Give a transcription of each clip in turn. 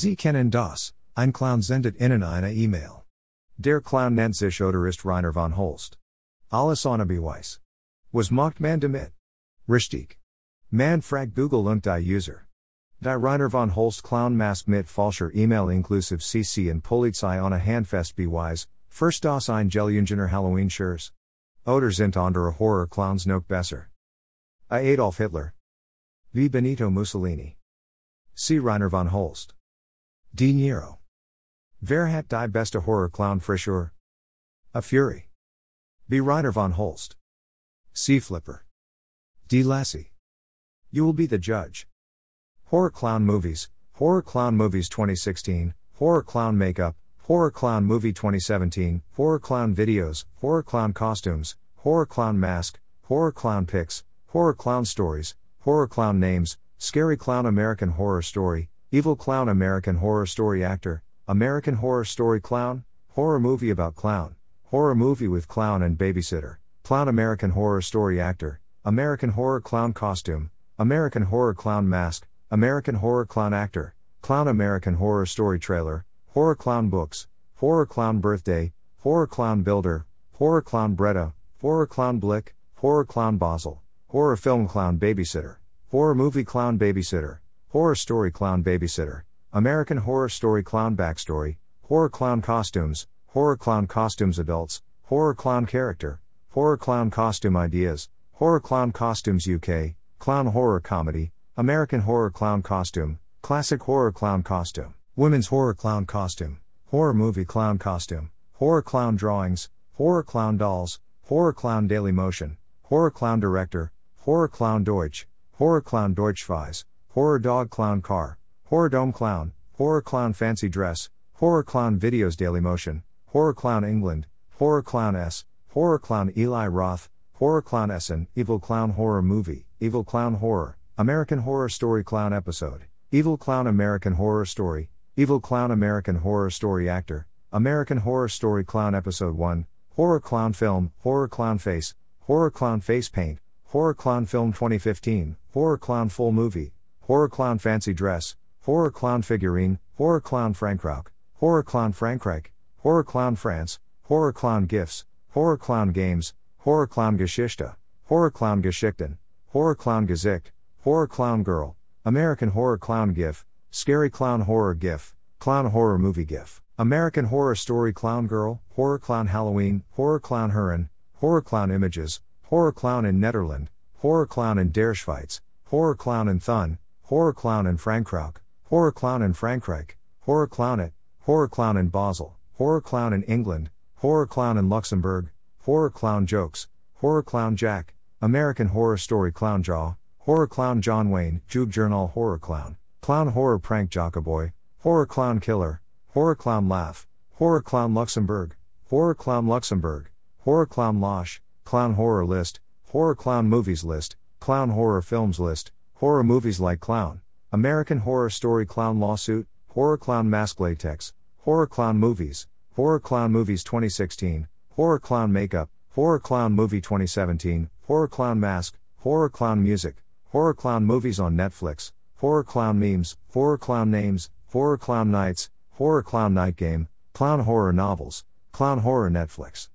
Sie kennen das, ein Clown sendet Ihnen eine E-Mail. Der Clown nennt sich oder ist Rainer von Holst. Alles ohne Beweis. Was macht man damit? Richtig. Man fragt Google und die User. Die Rainer von Holst Clown Mask mit falscher E-Mail inklusive CC und Polizei ohne Handfest Beweis, first das ein Gelungener Halloween Schurs. Oder sind andere Horror Clowns noch besser. I Adolf Hitler. V. Benito Mussolini. C. Rainer von Holst. Die Nero. Wer hat die beste Horror Clown Frisur? A Fury. B. Rainer von Holst. C. Flipper. D. Lassie. You will be the judge. Horror Clown Movies, Horror Clown Movies 2016, Horror Clown Makeup, Horror Clown Movie 2017, Horror Clown Videos, Horror Clown Costumes, Horror Clown Mask, Horror Clown Pics, Horror Clown Stories, Horror Clown Names, Scary Clown American Horror Story, Evil Clown American Horror Story Actor, American Horror Story Clown, Horror Movie About Clown, Horror Movie with Clown and Babysitter, Clown American Horror Story Actor, American Horror Clown Costume, American Horror Clown Mask, American Horror Clown Actor, Clown American Horror Story Trailer, Horror Clown Books, Horror Clown Birthday, Horror Clown Builder, Horror Clown Bretta, Horror Clown Blick, Horror Clown Basel, Horror Film Clown Babysitter, Horror Movie Clown Babysitter, Horror Story Clown Babysitter, American Horror Story Clown Backstory, Horror Clown Costumes, Horror Clown Costumes Adults, Horror Clown Character, Horror Clown Costume Ideas, Horror Clown Costumes UK, Clown Horror Comedy, American Horror Clown Costume, Classic Horror Clown Costume, Women's Horror Clown Costume, Horror Movie Clown Costume, Horror Clown Drawings, Horror Clown Dolls, Horror Clown Daily Motion, Horror Clown Director, Horror Clown Deutsch, Horror Clown Deutschweise, Horror Dog Clown Car, Horror Dome Clown, Horror Clown Fancy Dress, Horror Clown Videos Daily Motion, Horror Clown England, Horror Clown S, Horror Clown Eli Roth, Horror Clown Essen, Evil Clown Horror Movie, Evil Clown Horror, American Horror Story Clown Episode, Evil Clown American Horror Story, Evil Clown American Horror Story Actor, American Horror Story Clown Episode 1, Horror Clown Film, Horror Clown Face, Horror Clown Face Paint, Horror Clown Film 2015, Horror Clown Full Movie, Horror Clown Fancy Dress, Horror Clown Figurine, Horror Clown Frankrauk, Horror Clown Frankreich, Horror Clown France, Horror Clown Gifts, Horror Clown Games, Horror Clown Geschichte, Horror Clown Geschichten, Horror Clown Gesicht, Horror Clown Girl, American Horror Clown GIF, Scary Clown Horror GIF, Clown Horror Movie GIF, American Horror Story Clown Girl, Horror Clown Halloween, Horror Clown Hurin, Horror Clown Images, Horror Clown in Netherland, Horror Clown in Der Schweiz, Horror Clown in Thun, Horror Clown in Frankreich, Horror Clown in Frankreich, Horror Clown at, Horror Clown in Basel, Horror Clown in England, Horror Clown in Luxembourg, Horror Clown Jokes, Horror Clown Jack, American Horror Story Clown Jaw, Horror Clown John Wayne, Jube Journal Horror Clown, Clown Horror Prank Jockaboy, Horror Clown Killer, Horror Clown Laugh, Horror Clown Luxembourg, Horror Clown Luxembourg, Horror Clown Losh, Clown Horror List, Horror Clown Movies List, Clown Horror Films List, Horror Movies Like Clown, American Horror Story Clown Lawsuit, Horror Clown Mask Latex, Horror Clown Movies, Horror Clown Movies 2016, Horror Clown Makeup, Horror Clown Movie 2017, Horror Clown Mask, Horror Clown Music, Horror Clown Movies on Netflix, Horror Clown Memes, Horror Clown Names, Horror Clown Nights, Horror Clown Night Game, Clown Horror Novels, Clown Horror Netflix.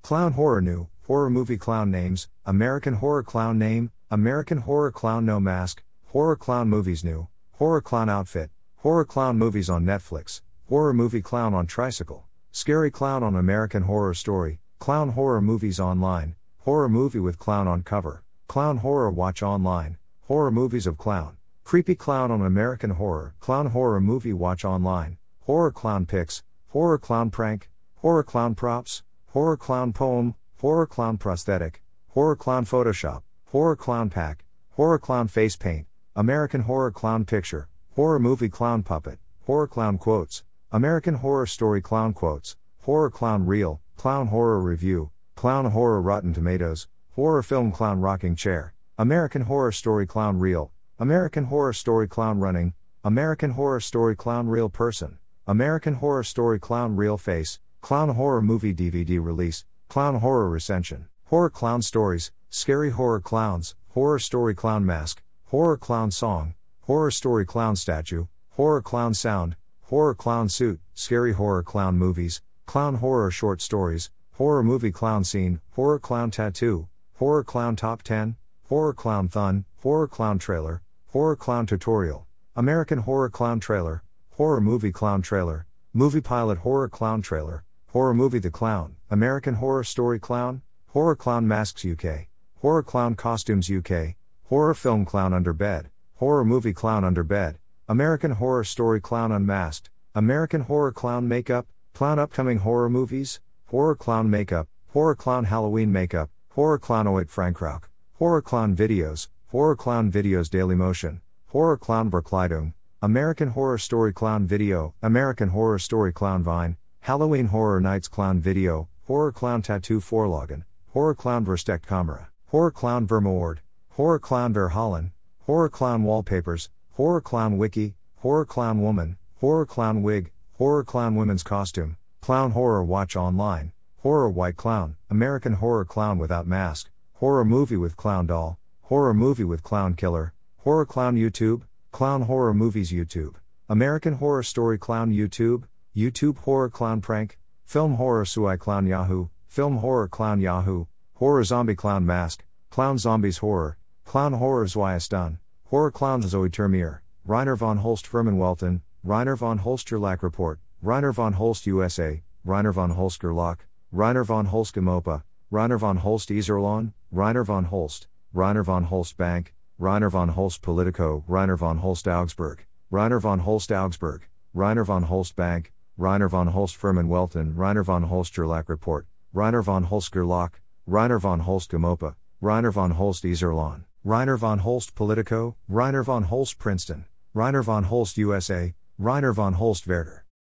Clown Horror New, Horror Movie Clown Names, American Horror Clown Name, American Horror Clown No Mask, Horror Clown Movies New, Horror Clown Outfit, Horror Clown Movies on Netflix, Horror Movie Clown on Tricycle, Scary Clown on American Horror Story, Clown Horror Movies Online, Horror Movie with Clown on Cover, Clown Horror Watch Online, Horror Movies of Clown, Creepy Clown on American Horror, Clown Horror Movie Watch Online, Horror Clown Pics, Horror Clown Prank, Horror Clown Props, Horror Clown Poem, Horror Clown Prosthetic, Horror Clown Photoshop, Horror Clown Pack, Horror Clown Face Paint, American Horror Clown Picture, Horror Movie Clown Puppet, Horror Clown Quotes, American Horror Story Clown Quotes, Horror Clown Reel, Clown Horror Review, Clown Horror Rotten Tomatoes, Horror Film Clown Rocking Chair, American Horror Story Clown Reel, American Horror Story Clown Running, American Horror Story Clown Real Person, American Horror Story Clown Real Face, Clown Horror Movie DVD Release, Clown Horror Recension, Horror Clown Stories, Scary Horror Clowns, Horror Story Clown Mask, Horror Clown Song, Horror Story Clown Statue, Horror Clown Sound, Horror Clown Suit, Scary Horror Clown Movies, Clown Horror Short Stories, Horror Movie Clown Scene, Horror Clown Tattoo, Horror Clown Top 10, Horror Clown Thun, Horror Clown Trailer, Horror Clown Tutorial, American Horror Clown Trailer, Horror Movie Clown Trailer, Movie Pilot Horror Clown Trailer, Horror Movie The Clown, American Horror Story Clown, Horror Clown Masks UK, Horror Clown Costumes UK, Horror Film Clown Under Bed, Horror Movie Clown Under Bed, American Horror Story Clown Unmasked, American Horror Clown Makeup, Clown Upcoming Horror Movies, Horror Clown Makeup, Horror Clown Halloween Makeup, Horror Clownoid Frankrauk, Horror Clown Videos, Horror Clown Videos Daily Motion, Horror Clown Verkleidung, American Horror Story Clown Video, American Horror Story Clown Vine, Halloween Horror Nights Clown Video, Horror Clown Tattoo Vorlagen, Horror Clown Versteckt Camera, Horror Clown Vermoord, Horror Clown Verhallen, Horror Clown Wallpapers, Horror Clown Wiki, Horror Clown Woman, Horror Clown Wig, Horror Clown Women's Costume, Clown Horror Watch Online, Horror White Clown, American Horror Clown Without Mask, Horror Movie with Clown Doll, Horror Movie with Clown Killer, Horror Clown YouTube, Clown Horror Movies YouTube, American Horror Story Clown YouTube, YouTube Horror Clown Prank, Film Horror Sui Clown Yahoo, Film Horror Clown Yahoo, Horror Zombie Clown Mask, Clown Zombies Horror, Clown Horror Zwiestan, Horror Clown Zoe Termier, Reiner von Holst Firmenwelten, Reiner von Holst Lack Report, Reiner von Holst USA, Reiner von Holst Gerlach, Reiner von Holst Gemopa, Reiner von Holst Iserlohn, Reiner von Holst, Reiner von Holst Bank, Reiner von Holst Politico, Reiner von Holst Augsburg, Reiner von Holst Augsburg, Reiner von Holst Bank, Reiner von Holst Firmenwelten, Reiner von Holst Gerlach Report, Reiner von Holst Gerlach, Reiner von Holst Gemopa, Reiner von Holst Iserlohn, Reiner von Holst Politico, Reiner von Holst Princeton, Reiner von Holst USA, Reiner von Holst Werder.